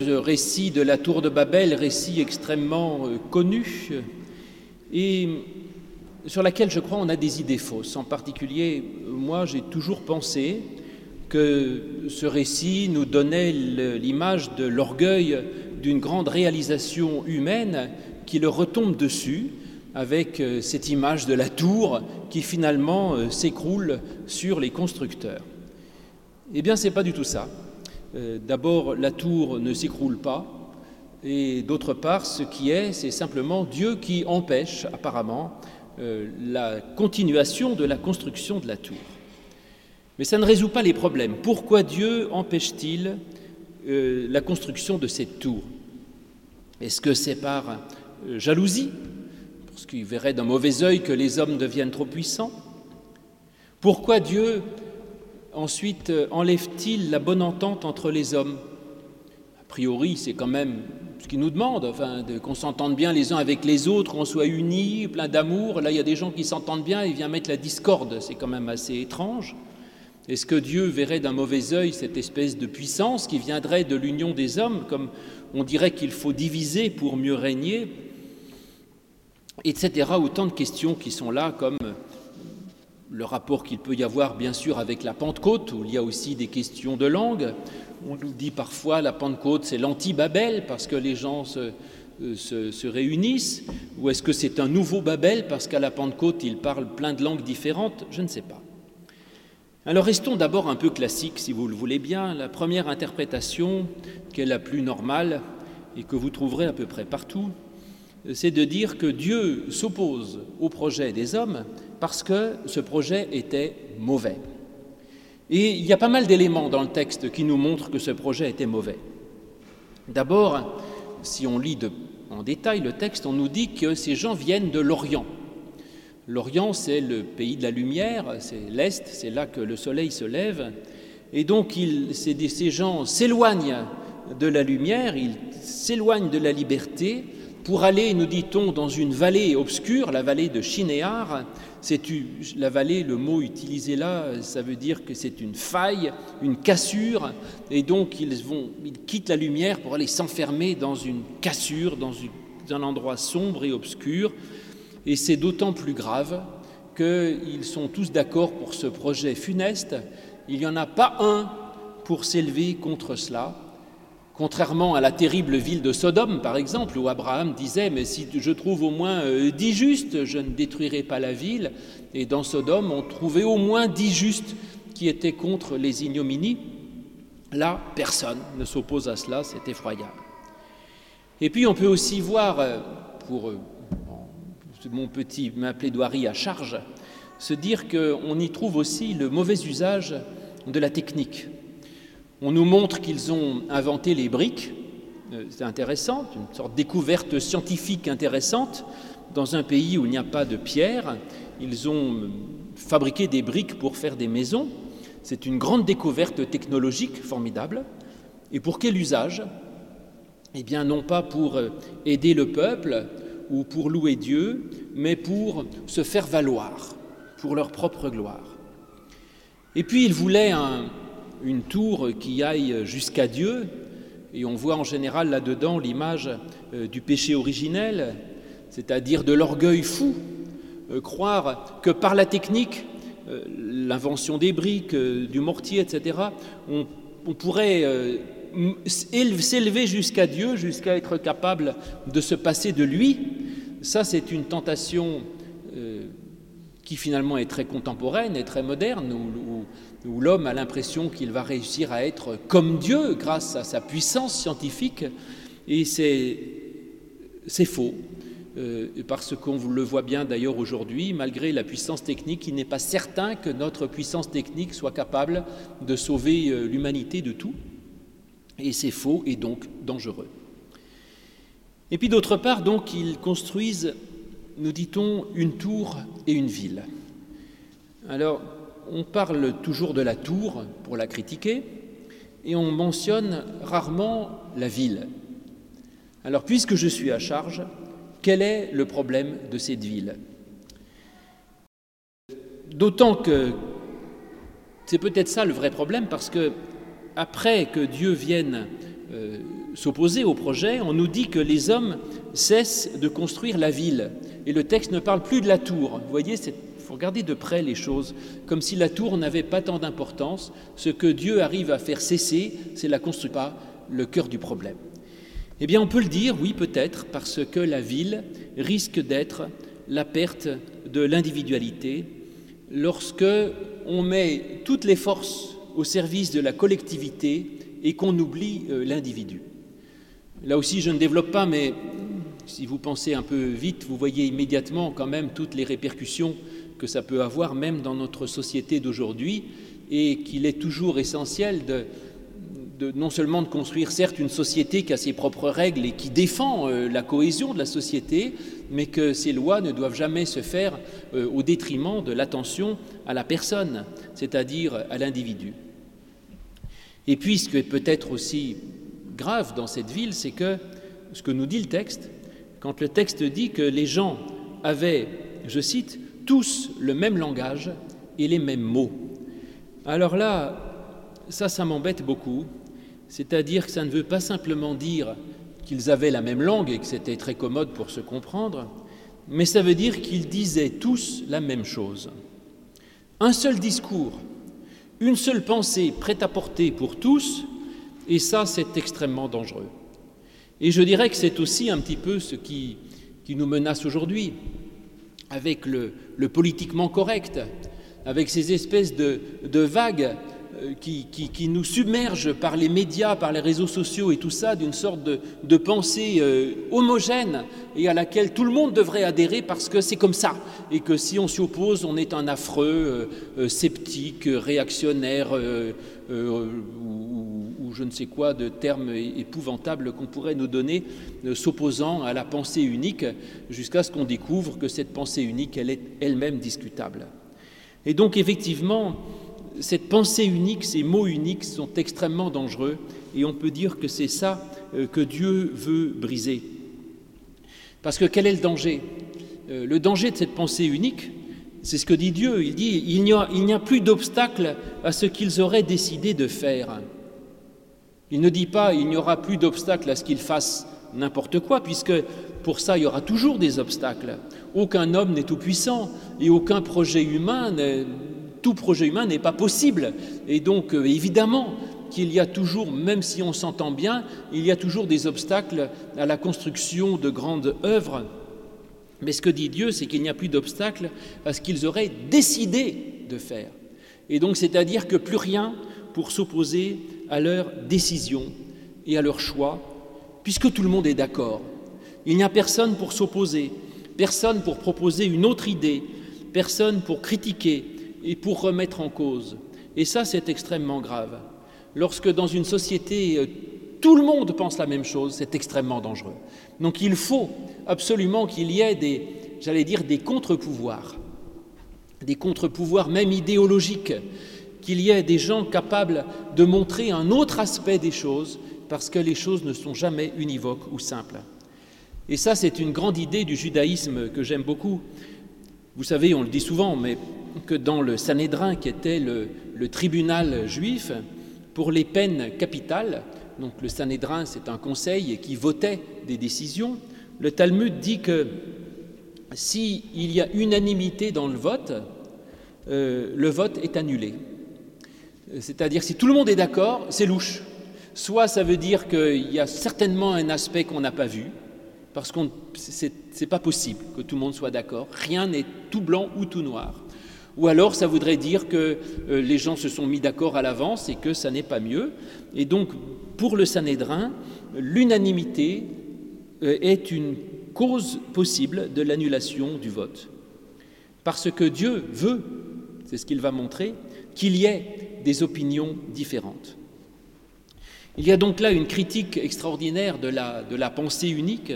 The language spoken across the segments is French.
Le récit de la tour de Babel, récit extrêmement euh, connu et sur laquelle je crois on a des idées fausses. En particulier, moi j'ai toujours pensé que ce récit nous donnait l'image de l'orgueil d'une grande réalisation humaine qui le retombe dessus avec euh, cette image de la tour qui finalement euh, s'écroule sur les constructeurs. Eh bien, ce n'est pas du tout ça. Euh, d'abord, la tour ne s'écroule pas, et d'autre part, ce qui est, c'est simplement Dieu qui empêche apparemment euh, la continuation de la construction de la tour. Mais ça ne résout pas les problèmes. Pourquoi Dieu empêche-t-il euh, la construction de cette tour? Est-ce que c'est par jalousie? Parce qu'il verrait d'un mauvais œil que les hommes deviennent trop puissants? Pourquoi Dieu ensuite euh, enlève-t-il la bonne entente entre les hommes? A priori, c'est quand même ce qu'il nous demande, enfin, qu'on s'entende bien les uns avec les autres, qu'on soit unis, plein d'amour. Là, il y a des gens qui s'entendent bien et vient mettre la discorde, c'est quand même assez étrange. Est-ce que Dieu verrait d'un mauvais œil cette espèce de puissance qui viendrait de l'union des hommes, comme on dirait qu'il faut diviser pour mieux régner, etc. Autant de questions qui sont là, comme le rapport qu'il peut y avoir bien sûr avec la Pentecôte, où il y a aussi des questions de langue. On nous dit parfois la Pentecôte c'est l'anti-Babel parce que les gens se, euh, se, réunissent, ou est-ce que c'est un nouveau Babel parce qu'à la Pentecôte ils parlent plein de langues différentes? Je ne sais pas. Alors restons d'abord un peu classiques si vous le voulez bien. La première interprétation, qui est la plus normale et que vous trouverez à peu près partout, c'est de dire que Dieu s'oppose au projet des hommes parce que ce projet était mauvais. Et il y a pas mal d'éléments dans le texte qui nous montrent que ce projet était mauvais. D'abord, si on lit en détail le texte, on nous dit que ces gens viennent de l'Orient. L'Orient, c'est le pays de la lumière, c'est l'Est, c'est là que le soleil se lève. Et donc, ces gens s'éloignent de la lumière, ils s'éloignent de la liberté pour aller, nous dit-on, dans une vallée obscure, la vallée de Chinéar, c'est la vallée, le mot utilisé là, ça veut dire que c'est une faille, une cassure, et donc ils, vont, ils quittent la lumière pour aller s'enfermer dans une cassure, dans, un endroit sombre et obscur, et c'est d'autant plus grave qu'ils sont tous d'accord pour ce projet funeste. Il n'y en a pas un pour s'élever contre cela, Contrairement à la terrible ville de Sodome, par exemple, où Abraham disait, mais si je trouve au moins euh, dix justes, je ne détruirai pas la ville. Et dans Sodome, on trouvait au moins dix justes qui étaient contre les ignominies. Là, personne ne s'oppose à cela, c'est effroyable. Et puis on peut aussi voir, euh, pour euh, mon petit, ma plaidoirie à charge, se dire qu'on y trouve aussi le mauvais usage de la technique. On nous montre qu'ils ont inventé les briques. Euh, c'est intéressant, une sorte de découverte scientifique intéressante. Dans un pays où il n'y a pas de pierre, ils ont euh, fabriqué des briques pour faire des maisons. C'est une grande découverte technologique formidable. Et pour quel usage? Eh bien, non pas pour euh, aider le peuple ou pour louer Dieu, mais pour se faire valoir, pour leur propre gloire. Et puis, ils voulaient un, une tour qui aille jusqu'à Dieu, et on voit en général là-dedans l'image euh, du péché originel, c'est-à-dire de l'orgueil fou, euh, croire que par la technique, euh, l'invention des briques, du mortier, etc., on, pourrait s'élever jusqu'à Dieu, jusqu'à être capable de se passer de lui. Ça, c'est une tentation qui finalement est très contemporaine et très moderne, l'homme a l'impression qu'il va réussir à être comme Dieu grâce à sa puissance scientifique, et c'est faux. Euh, parce qu'on le voit bien d'ailleurs aujourd'hui, malgré la puissance technique, il n'est pas certain que notre puissance technique soit capable de sauver euh, l'humanité de tout. Et c'est faux et donc dangereux. Et puis d'autre part, donc, ils construisent nous dit-on une tour et une ville. Alors, on parle toujours de la tour pour la critiquer, et on mentionne rarement la ville. Alors, puisque je suis à charge, quel est le problème de cette ville? D'autant que c'est peut-être ça le vrai problème, parce que après que Dieu vienne euh, s'opposer au projet, on nous dit que les hommes cessent de construire la ville. Et le texte ne parle plus de la tour. Vous voyez, faut regarder de près les choses, comme si la tour n'avait pas tant d'importance. Ce que Dieu arrive à faire cesser, c'est la construction, pas le cœur du problème. Eh bien, on peut le dire, oui, peut-être, parce que la ville risque d'être la perte de l'individualité lorsque on met toutes les forces au service de la collectivité et qu'on oublie euh, l'individu. Là aussi, je ne développe pas, mais si vous pensez un peu vite, vous voyez immédiatement quand même toutes les répercussions que ça peut avoir, même dans notre société d'aujourd'hui, et qu'il est toujours essentiel de, non seulement de construire certes une société qui a ses propres règles et qui défend euh, la cohésion de la société, mais que ces lois ne doivent jamais se faire euh, au détriment de l'attention à la personne, c'est-à-dire à l'individu. Et puis ce qui est peut-être aussi grave dans cette ville, c'est que ce que nous dit le texte, quand le texte dit que les gens avaient, je cite, tous le même langage et les mêmes mots. Alors là, ça, ça m'embête beaucoup, c'est-à-dire que ça ne veut pas simplement dire qu'ils avaient la même langue et que c'était très commode pour se comprendre, mais ça veut dire qu'ils disaient tous la même chose. Un seul discours, une seule pensée prête à porter pour tous, et ça c'est extrêmement dangereux. Et je dirais que c'est aussi un petit peu ce qui, qui nous menace aujourd'hui, avec le, politiquement correct, avec ces espèces de vagues euh, qui, nous submergent par les médias, par les réseaux sociaux et tout ça, d'une sorte de, de pensée euh, homogène et à laquelle tout le monde devrait adhérer parce que c'est comme ça. Et que si on s'y oppose, on est un affreux, euh, sceptique, réactionnaire ou, ou, je ne sais quoi de termes épouvantables qu'on pourrait nous donner s'opposant à la pensée unique jusqu'à ce qu'on découvre que cette pensée unique, elle est elle-même discutable. Et donc effectivement, cette pensée unique, ces mots uniques sont extrêmement dangereux et on peut dire que c'est ça euh, que Dieu veut briser. Parce que quel est le danger? Euh, Le danger de cette pensée unique, c'est ce que dit Dieu. Il dit il n'y a, plus d'obstacle à ce qu'ils auraient décidé de faire. Il ne dit pas il n'y aura plus d'obstacle à ce qu'ils fassent n'importe quoi, puisque pour ça il y aura toujours des obstacles. Aucun homme n'est tout puissant et aucun projet humain tout projet humain n'est pas possible. Et donc, euh, évidemment, qu'il y a toujours, même si on s'entend bien, il y a toujours des obstacles à la construction de grandes œuvres. Mais ce que dit Dieu, c'est qu'il n'y a plus d'obstacles à ce qu'ils auraient décidé de faire. Et donc, c'est-à-dire que plus rien pour s'opposer à leur décision et à leur choix, puisque tout le monde est d'accord. Il n'y a personne pour s'opposer, personne pour proposer une autre idée, personne pour critiquer, et pour remettre en cause. Et ça, c'est extrêmement grave. Lorsque dans une société, euh, tout le monde pense la même chose, c'est extrêmement dangereux. Donc il faut absolument qu'il y ait des, j'allais dire, des contre-pouvoirs, des contre-pouvoirs même idéologiques, qu'il y ait des gens capables de montrer un autre aspect des choses, parce que les choses ne sont jamais univoques ou simples. Et ça, c'est une grande idée du judaïsme que j'aime beaucoup. Vous savez, on le dit souvent, mais que dans le Sanhédrin, qui était le, tribunal juif, pour les peines capitales, donc le Sanhédrin, c'est un conseil qui votait des décisions, le Talmud dit que s'il y a unanimité dans le vote, euh, le vote est annulé. C'est-à-dire si tout le monde est d'accord, c'est louche. Soit ça veut dire qu'il y a certainement un aspect qu'on n'a pas vu, parce que ce n'est pas possible que tout le monde soit d'accord. Rien n'est tout blanc ou tout noir. Ou alors ça voudrait dire que euh, les gens se sont mis d'accord à l'avance et que ça n'est pas mieux. Et donc pour le Sanhédrin, l'unanimité euh, est une cause possible de l'annulation du vote. Parce que Dieu veut, c'est ce qu'il va montrer, qu'il y ait des opinions différentes. Il y a donc là une critique extraordinaire de la, pensée unique,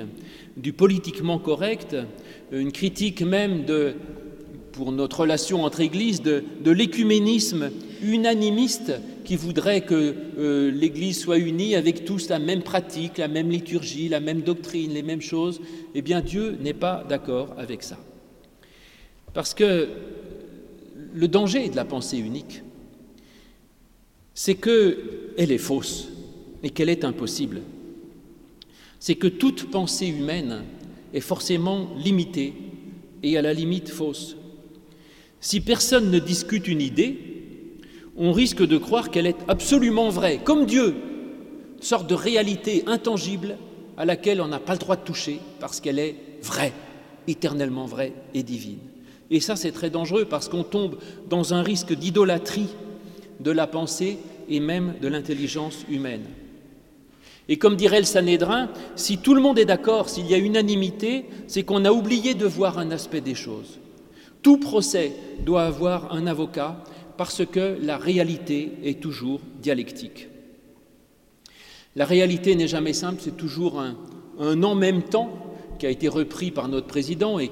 du politiquement correct, une critique même pour notre relation entre Églises de, l'écuménisme unanimiste qui voudrait que euh, l'Église soit unie avec tous la même pratique, la même liturgie, la même doctrine, les mêmes choses, eh bien Dieu n'est pas d'accord avec ça. Parce que le danger de la pensée unique, c'est qu'elle est fausse et qu'elle est impossible? c'est que toute pensée humaine est forcément limitée et à la limite fausse. Si personne ne discute une idée, on risque de croire qu'elle est absolument vraie, comme Dieu, une sorte de réalité intangible à laquelle on n'a pas le droit de toucher parce qu'elle est vraie, éternellement vraie et divine. Et ça, c'est très dangereux parce qu'on tombe dans un risque d'idolâtrie de la pensée et même de l'intelligence humaine. Et comme dirait le Sanhédrin, si tout le monde est d'accord, s'il y a unanimité, c'est qu'on a oublié de voir un aspect des choses. Tout procès doit avoir un avocat parce que la réalité est toujours dialectique. La réalité n'est jamais simple, c'est toujours un, en même temps qui a été repris par notre président et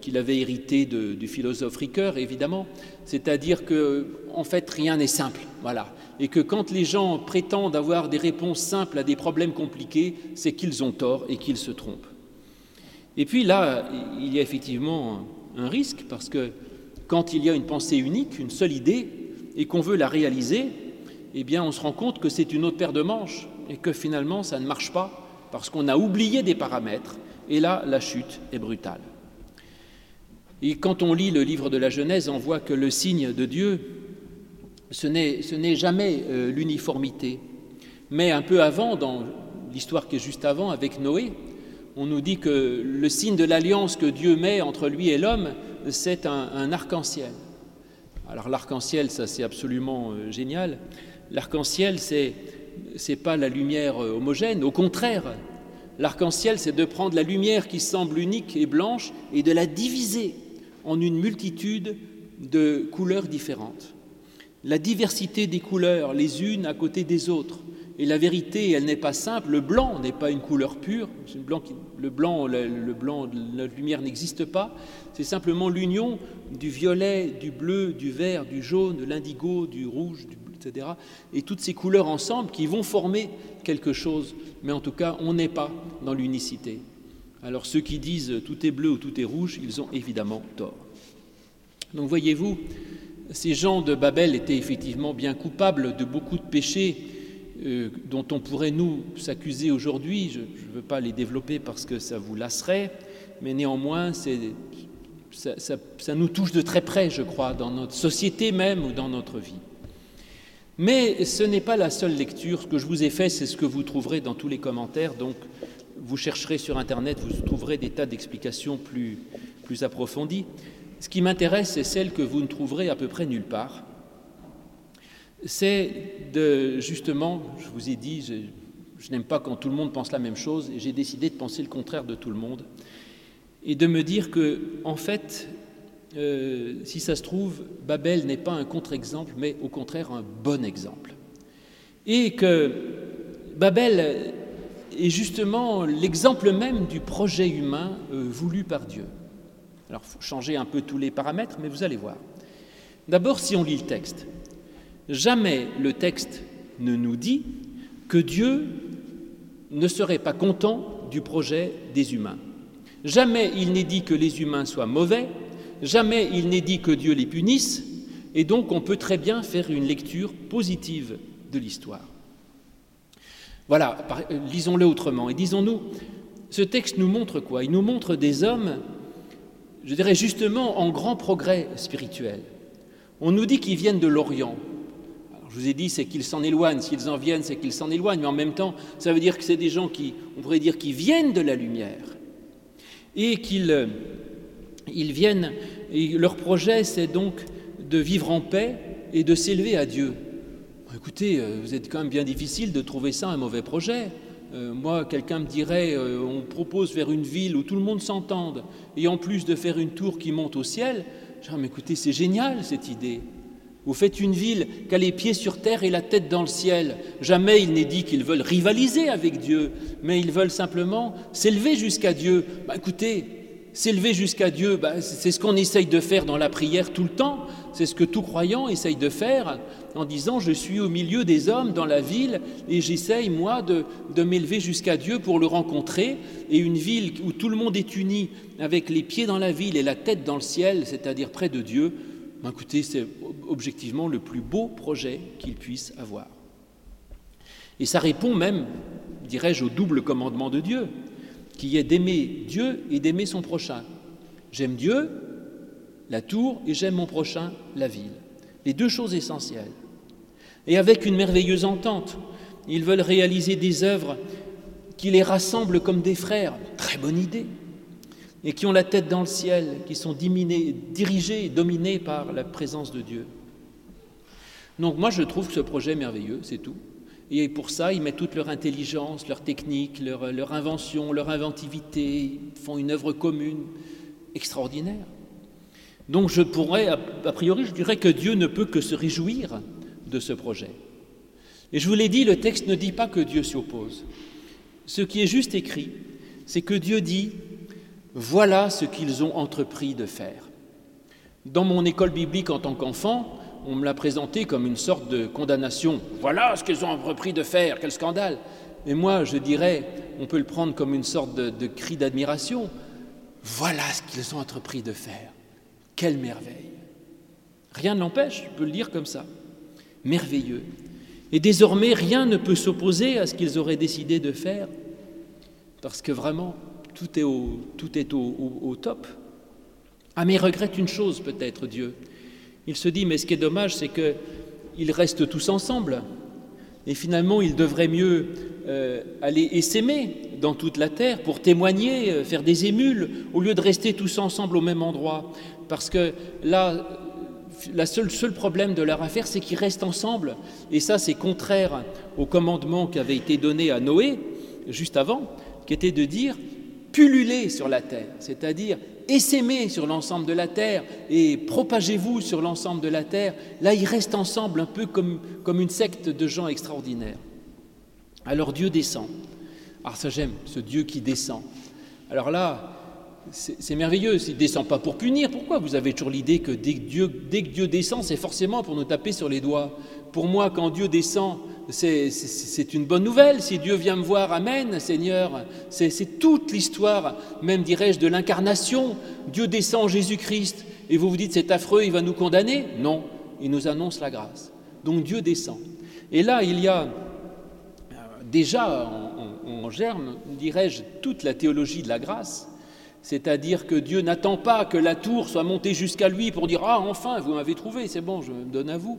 qu'il avait hérité du philosophe Ricoeur, évidemment. C'est-à-dire que, en fait, rien n'est simple. Voilà. Et que quand les gens prétendent avoir des réponses simples à des problèmes compliqués, c'est qu'ils ont tort et qu'ils se trompent. Et puis là, il y a effectivement un risque parce que quand il y a une pensée unique, une seule idée, et qu'on veut la réaliser, eh bien, on se rend compte que c'est une autre paire de manches et que finalement, ça ne marche pas parce qu'on a oublié des paramètres. Et là, la chute est brutale. Et quand on lit le livre de la Genèse, on voit que le signe de Dieu, ce n'est jamais euh, l'uniformité. Mais un peu avant, dans l'histoire qui est juste avant avec Noé, on nous dit que le signe de l'alliance que Dieu met entre lui et l'homme, c'est un, arc-en-ciel. Alors l'arc-en-ciel, ça c'est absolument euh, génial. L'arc-en-ciel, c'est n'est pas la lumière euh, homogène, au contraire, l'arc-en-ciel, c'est de prendre la lumière qui semble unique et blanche et de la diviser en une multitude de couleurs différentes. La diversité des couleurs, les unes à côté des autres. Et la vérité, elle n'est pas simple. Le blanc n'est pas une couleur pure. Le blanc, le blanc, le blanc la lumière n'existe pas. C'est simplement l'union du violet, du bleu, du vert, du jaune, de l'indigo, du rouge, du etc. Et toutes ces couleurs ensemble qui vont former quelque chose, mais en tout cas, on n'est pas dans l'unicité. Alors ceux qui disent tout est bleu ou tout est rouge, ils ont évidemment tort. Donc voyez-vous, ces gens de Babel étaient effectivement bien coupables de beaucoup de péchés euh, dont on pourrait nous s'accuser aujourd'hui. Je ne veux pas les développer parce que ça vous lasserait, mais néanmoins, ça, ça nous touche de très près, je crois, dans notre société même ou dans notre vie. Mais ce n'est pas la seule lecture. Ce que je vous ai fait, c'est ce que vous trouverez dans tous les commentaires. Donc, vous chercherez sur Internet, vous trouverez des tas d'explications plus, plus approfondies. Ce qui m'intéresse, c'est celle que vous ne trouverez à peu près nulle part. C'est de, justement, je vous ai dit, je, n'aime pas quand tout le monde pense la même chose, et j'ai décidé de penser le contraire de tout le monde, et de me dire que, en fait, euh, si ça se trouve, Babel n'est pas un contre-exemple, mais au contraire un bon exemple. Et que Babel est justement l'exemple même du projet humain euh, voulu par Dieu. Alors, faut un peu tous les paramètres, mais vous allez voir. D'abord, si on lit le texte, jamais le texte ne nous dit que Dieu ne serait pas content du projet des humains. Jamais il n'est dit que les humains soient mauvais, Jamais il n'est dit que Dieu les punisse, et donc on peut très bien faire une lecture positive de l'histoire. Voilà, lisons-le autrement, et disons-nous, ce texte nous montre quoi? Il nous montre des hommes, je dirais justement, en grand progrès spirituel. On nous dit qu'ils viennent de l'Orient. je vous ai dit, c'est qu'ils s'en éloignent. S'ils en viennent, c'est qu'ils s'en éloignent. Mais en même temps, ça veut dire que c'est des gens qui, on pourrait dire, qui viennent de la lumière et qu'ils ils viennent, et leur projet, c'est donc de vivre en paix et de s'élever à Dieu. Écoutez, euh, vous êtes quand même bien difficile de trouver ça un mauvais projet. Euh, moi, quelqu'un me dirait, euh, on propose faire une ville où tout le monde s'entende, et en plus de faire une tour qui monte au ciel, je dirais, mais c'est génial cette idée. Vous faites une ville qui a les pieds sur terre et la tête dans le ciel. Jamais il n'est dit qu'ils veulent rivaliser avec Dieu, mais ils veulent simplement s'élever jusqu'à Dieu. Bah, écoutez, S'élever jusqu'à Dieu, bah, c'est ce qu'on essaye de faire dans la prière tout le temps. C'est ce que tout croyant essaye de faire en disant je suis au milieu des hommes dans la ville et j'essaye moi de, m'élever jusqu'à Dieu pour le rencontrer. Et une ville où tout le monde est uni avec les pieds dans la ville et la tête dans le ciel, c'est-à-dire près de Dieu, bah, écoutez, c'est objectivement le plus beau projet qu'il puisse avoir. Et ça répond même dirais-je, au double commandement de Dieu, qui est d'aimer Dieu et d'aimer son prochain. J'aime Dieu, la tour, et j'aime mon prochain, la ville. Les deux choses essentielles. Et avec une merveilleuse entente, ils veulent réaliser des œuvres qui les rassemblent comme des frères. Très bonne idée. Et qui ont la tête dans le ciel, qui sont dirigés et dominés par la présence de Dieu. Donc moi, je trouve que ce projet est merveilleux, c'est tout. Et pour ça, ils mettent toute leur intelligence, leur technique, leur, leur invention, leur inventivité, ils font une œuvre commune extraordinaire. Donc je pourrais, a priori, je dirais que Dieu ne peut que se réjouir de ce projet. Et je vous l'ai dit, le texte ne dit pas que Dieu s'y oppose. Ce qui est juste écrit, c'est que Dieu dit, voilà ce qu'ils ont entrepris de faire. Dans mon école biblique en tant qu'enfant, on me l'a présenté comme une sorte de condamnation. Voilà ce qu'ils ont entrepris de faire, quel scandale. Mais moi, je dirais, on peut le prendre comme une sorte de, cri d'admiration. Voilà ce qu'ils ont entrepris de faire. Quelle merveille. Rien ne l'empêche, je peux le dire comme ça. Merveilleux. Et désormais, rien ne peut s'opposer à ce qu'ils auraient décidé de faire, parce que vraiment, tout est au, tout est au, top. Ah, mais regrette une chose peut-être, Dieu. Il se dit, mais ce qui est dommage, c'est qu'ils restent tous ensemble. Et finalement, ils devraient mieux euh, aller essaimer dans toute la terre pour témoigner, euh, faire des émules, au lieu de rester tous ensemble au même endroit. Parce que là, le seul, seul problème de leur affaire, c'est qu'ils restent ensemble. Et ça, c'est contraire au commandement qui avait été donné à Noé, juste avant, qui était de dire pulluler sur la terre, c'est-à-dire essaimer sur l'ensemble de la terre et propagez-vous sur l'ensemble de la terre. Là, ils restent ensemble un peu comme, une secte de gens extraordinaires. Alors Dieu descend. Alors ah, ça j'aime, ce Dieu qui descend. Alors là, c'est merveilleux, il ne descend pas pour punir. Pourquoi Vous avez toujours l'idée que dès que, Dieu, descend, c'est forcément pour nous taper sur les doigts? Pour moi, quand Dieu descend, c'est une bonne nouvelle. Si Dieu vient me voir, Amen, Seigneur. C'est toute l'histoire, même dirais-je, de l'incarnation. Dieu descend en Jésus-Christ et vous vous dites c'est affreux, il va nous condamner? Non, il nous annonce la grâce. Donc Dieu descend. Et là, il y a euh, déjà en germe, dirais-je, toute la théologie de la grâce c'est-à-dire que Dieu n'attend pas que la tour soit montée jusqu'à lui pour dire Ah, enfin, vous m'avez trouvé, c'est bon, je me donne à vous.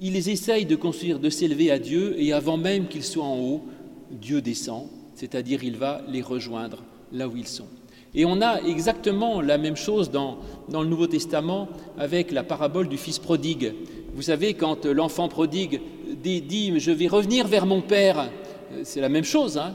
Il les essaye de construire, de s'élever à Dieu, et avant même qu'ils soient en haut, Dieu descend, c'est-à-dire il va les rejoindre là où ils sont. Et on a exactement la même chose dans, le Nouveau Testament avec la parabole du Fils prodigue. Vous savez, quand l'enfant prodigue dit, Je vais revenir vers mon Père, c'est la même chose, hein,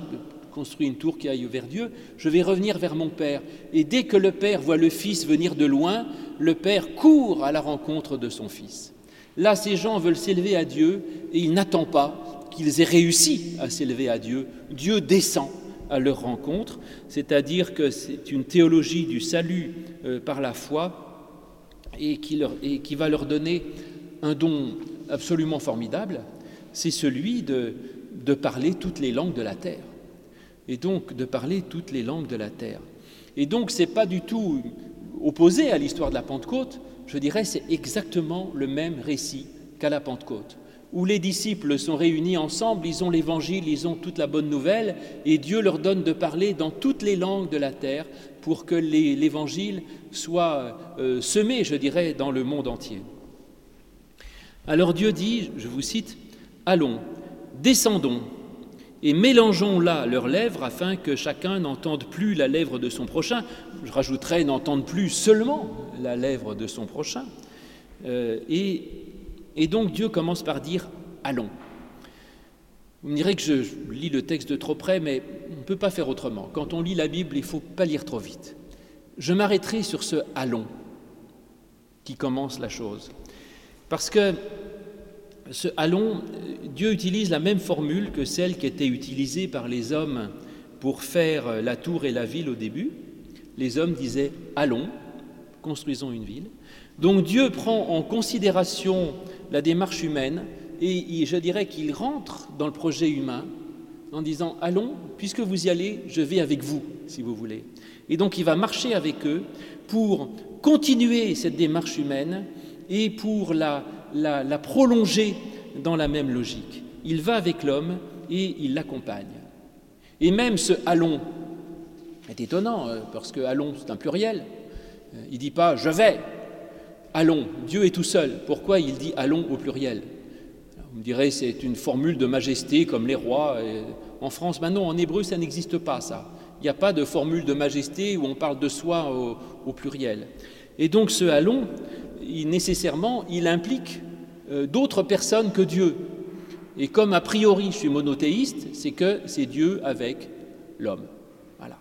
construit une tour qui aille vers Dieu, je vais revenir vers mon Père. Et dès que le Père voit le Fils venir de loin, le Père court à la rencontre de son Fils. Là, ces gens veulent s'élever à Dieu et il n'attend pas qu'ils aient réussi à s'élever à Dieu. Dieu descend à leur rencontre, c'est-à-dire que c'est une théologie du salut euh, par la foi et qui, va leur donner un don absolument formidable, c'est celui de parler toutes les langues de la terre et donc de parler toutes les langues de la terre. Et donc ce n'est pas du tout opposé à l'histoire de la Pentecôte, je dirais c'est exactement le même récit qu'à la Pentecôte, où les disciples sont réunis ensemble, ils ont l'évangile, ils ont toute la bonne nouvelle, et Dieu leur donne de parler dans toutes les langues de la terre pour que l'évangile soit euh, semé, je dirais, dans le monde entier. Alors Dieu dit, je vous cite, Allons, descendons et mélangeons là leurs lèvres afin que chacun n'entende plus la lèvre de son prochain. Je rajouterais n'entende plus seulement la lèvre de son prochain. Euh, et, et, donc Dieu commence par dire allons. Vous me direz que je, lis le texte de trop près, mais on ne peut pas faire autrement. Quand on lit la Bible, il ne faut pas lire trop vite. Je m'arrêterai sur ce allons qui commence la chose. Parce que allons, Dieu utilise la même formule que celle qui était utilisée par les hommes pour faire la tour et la ville au début. Les hommes disaient allons, construisons une ville. Donc Dieu prend en considération la démarche humaine et je dirais qu'il rentre dans le projet humain en disant allons, puisque vous y allez, je vais avec vous, si vous voulez. Et donc il va marcher avec eux pour continuer cette démarche humaine et pour la la, prolonger dans la même logique. Il va avec l'homme et il l'accompagne. Et même ce allons est étonnant, euh, parce que allons, c'est un pluriel. Euh, il ne dit pas je vais, allons, Dieu est tout seul. Pourquoi il dit allons au pluriel? Vous me direz, c'est une formule de majesté comme les rois. En France, maintenant, en hébreu, ça n'existe pas, ça. Il n'y a pas de formule de majesté où on parle de soi au, pluriel. Et donc ce allons, nécessairement, il implique euh, d'autres personnes que Dieu. Et comme a priori je suis monothéiste, c'est que c'est Dieu avec l'homme. Voilà.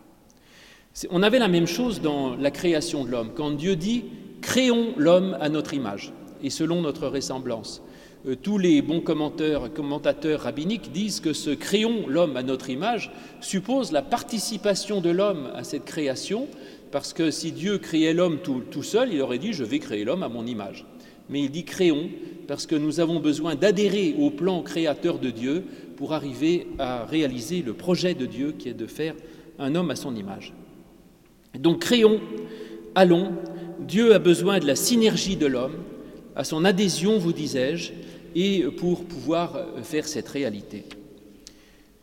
On avait la même chose dans la création de l'homme. Quand Dieu dit créons l'homme à notre image et selon notre ressemblance. Euh, tous les bons commentateurs, commentateurs rabbiniques disent que ce créons l'homme à notre image suppose la participation de l'homme à cette création, parce que si Dieu créait l'homme tout, seul, il aurait dit je vais créer l'homme à mon image. Mais il dit créons parce que nous avons besoin d'adhérer au plan créateur de Dieu pour arriver à réaliser le projet de Dieu qui est de faire un homme à son image. Donc créons, allons, Dieu a besoin de la synergie de l'homme, à son adhésion, vous disais-je, et pour pouvoir euh, faire cette réalité.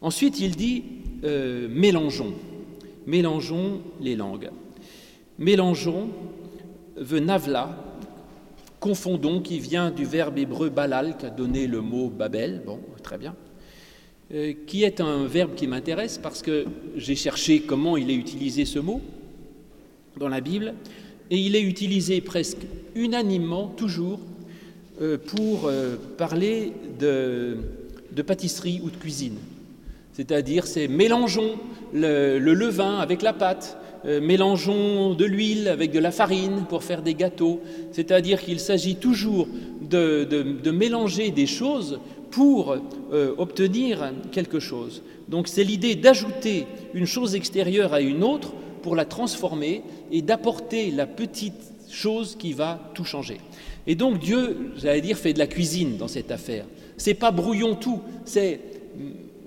Ensuite, il dit euh, mélangeons, mélangeons les langues. Mélangeons, venavla, confondons, qui vient du verbe hébreu balal, qui a donné le mot Babel, bon, très bien, euh, qui est un verbe qui m'intéresse parce que j'ai cherché comment il est utilisé ce mot dans la Bible, et il est utilisé presque unanimement, toujours, euh, pour euh, parler de, pâtisserie ou de cuisine. C'est-à-dire, c'est mélangeons le, levain avec la pâte, euh, mélangeons de l'huile avec de la farine pour faire des gâteaux. C'est-à-dire qu'il s'agit toujours de, mélanger des choses pour obtenir quelque chose. Donc c'est l'idée d'ajouter une chose extérieure à une autre pour la transformer et d'apporter la petite chose qui va tout changer. Et donc Dieu, j'allais dire, fait de la cuisine dans cette affaire. C'est pas brouillons tout, c'est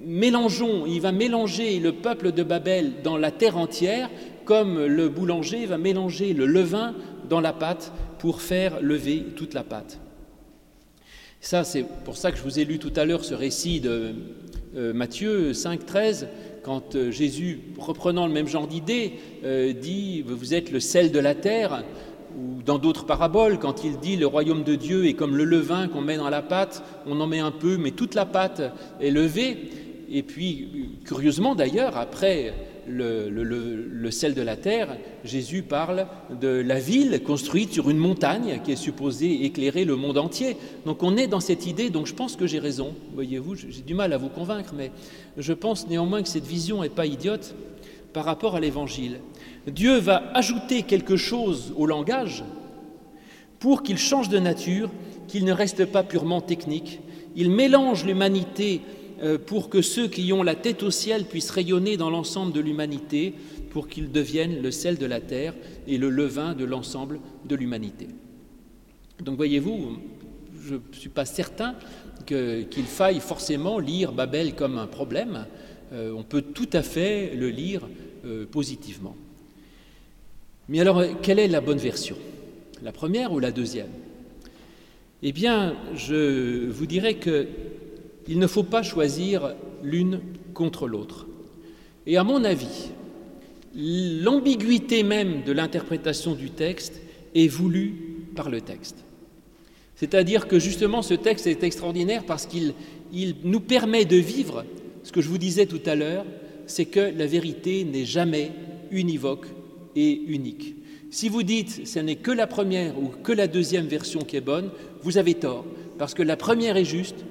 mélangeons. Il va mélanger le peuple de Babel dans la terre entière, comme le boulanger va mélanger le levain dans la pâte pour faire lever toute la pâte. Ça, c'est pour ça que je vous ai lu tout à l'heure ce récit de euh, Matthieu 5, 13, quand euh, Jésus, reprenant le même genre d'idée, euh, dit Vous êtes le sel de la terre ou dans d'autres paraboles, quand il dit le royaume de Dieu est comme le levain qu'on met dans la pâte, on en met un peu, mais toute la pâte est levée. Et puis, curieusement d'ailleurs, après le, sel de la terre, Jésus parle de la ville construite sur une montagne qui est supposée éclairer le monde entier. Donc on est dans cette idée, donc je pense que j'ai raison, voyez-vous, j'ai du mal à vous convaincre, mais je pense néanmoins que cette vision n'est pas idiote par rapport à l'Évangile. Dieu va ajouter quelque chose au langage pour qu'il change de nature, qu'il ne reste pas purement technique. Il mélange l'humanité pour que ceux qui ont la tête au ciel puissent rayonner dans l'ensemble de l'humanité, pour qu'ils deviennent le sel de la terre et le levain de l'ensemble de l'humanité. Donc voyez-vous, je ne suis pas certain qu'il faille forcément lire Babel comme un problème. Euh, on peut tout à fait le lire euh, positivement. Mais alors, quelle est la bonne version? La première ou la deuxième? Eh bien, je vous dirais qu'il ne faut pas choisir l'une contre l'autre. Et à mon avis, l'ambiguïté même de l'interprétation du texte est voulue par le texte. C'est-à-dire que justement ce texte est extraordinaire parce qu'il nous permet de vivre ce que je vous disais tout à l'heure, c'est que la vérité n'est jamais univoque et unique. Si vous dites ce n'est que la première ou que la deuxième version qui est bonne, vous avez tort, parce que la première est juste,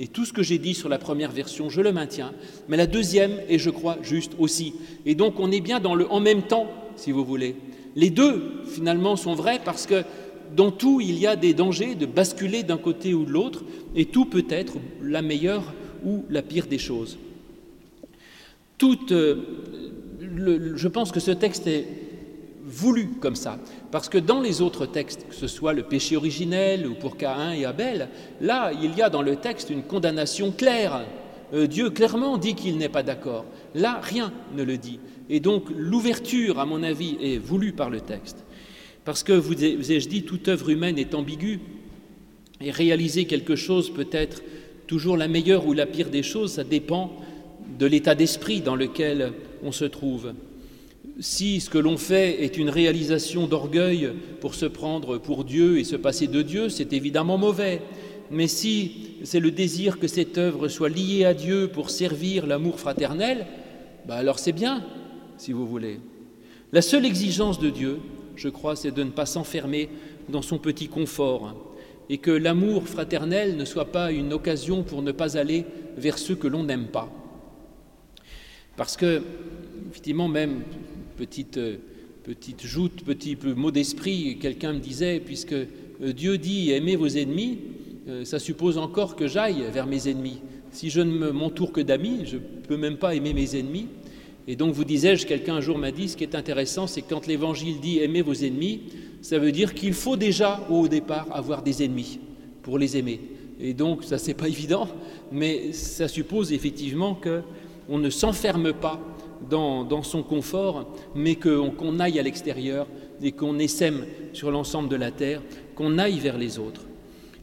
et tout ce que j'ai dit sur la première version, je le maintiens, mais la deuxième est, je crois, juste aussi. Et donc on est bien dans le en même temps, si vous voulez. Les deux, finalement, sont vrais parce que dans tout, il y a des dangers de basculer d'un côté ou de l'autre, et tout peut être la meilleure ou la pire des choses. Tout, euh, je pense que ce texte est voulu comme ça, parce que dans les autres textes, que ce soit le péché originel ou pour Caïn et Abel, là, il y a dans le texte une condamnation claire. Euh, Dieu clairement dit qu'il n'est pas d'accord. Là, rien ne le dit. Et donc l'ouverture, à mon avis, est voulue par le texte. Parce que, vous ai-je dit, toute œuvre humaine est ambiguë, et réaliser quelque chose peut être toujours la meilleure ou la pire des choses, ça dépend de l'état d'esprit dans lequel on se trouve. Si ce que l'on fait est une réalisation d'orgueil pour se prendre pour Dieu et se passer de Dieu, c'est évidemment mauvais. Mais si c'est le désir que cette œuvre soit liée à Dieu pour servir l'amour fraternel, bah alors c'est bien, si vous voulez. La seule exigence de Dieu, je crois, c'est de ne pas s'enfermer dans son petit confort et que l'amour fraternel ne soit pas une occasion pour ne pas aller vers ceux que l'on n'aime pas. Parce que, effectivement, même petite, euh, petite joute, petit mot d'esprit, quelqu'un me disait, puisque euh, Dieu dit aimez vos ennemis, euh, ça suppose encore que j'aille vers mes ennemis. Si je ne m'entoure que d'amis, je ne peux même pas aimer mes ennemis. Et donc, vous disais-je, quelqu'un un jour m'a dit, ce qui est intéressant, c'est que quand l'Évangile dit aimez vos ennemis, ça veut dire qu'il faut déjà, au départ, avoir des ennemis pour les aimer. Et donc, ça, c'est pas évident, mais ça suppose effectivement qu'on ne s'enferme pas dans, son confort, mais qu'on aille à l'extérieur et qu'on essaime sur l'ensemble de la terre, qu'on aille vers les autres.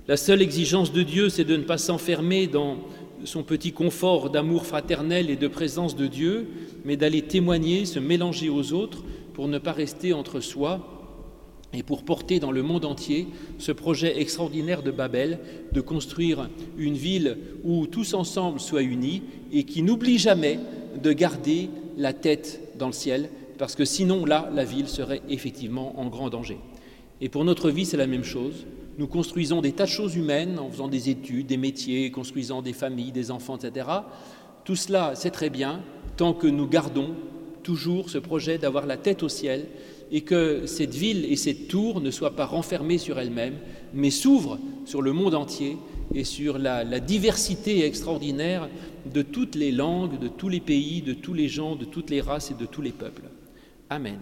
La seule exigence de Dieu, c'est de ne pas s'enfermer dans son petit confort d'amour fraternel et de présence de Dieu, mais d'aller témoigner, se mélanger aux autres pour ne pas rester entre soi et pour porter dans le monde entier ce projet extraordinaire de Babel, de construire une ville où tous ensemble soient unis et qui n'oublie jamais de garder la tête dans le ciel, parce que sinon, là, la ville serait effectivement en grand danger. Et pour notre vie, c'est la même chose. Nous construisons des tas de choses humaines en faisant des études, des métiers, construisant des familles, des enfants, etc. Tout cela, c'est très bien, tant que nous gardons toujours ce projet d'avoir la tête au ciel et que cette ville et cette tour ne soient pas renfermées sur elles-mêmes, mais s'ouvrent sur le monde entier et sur la, diversité extraordinaire de toutes les langues, de tous les pays, de tous les gens, de toutes les races et de tous les peuples. Amen.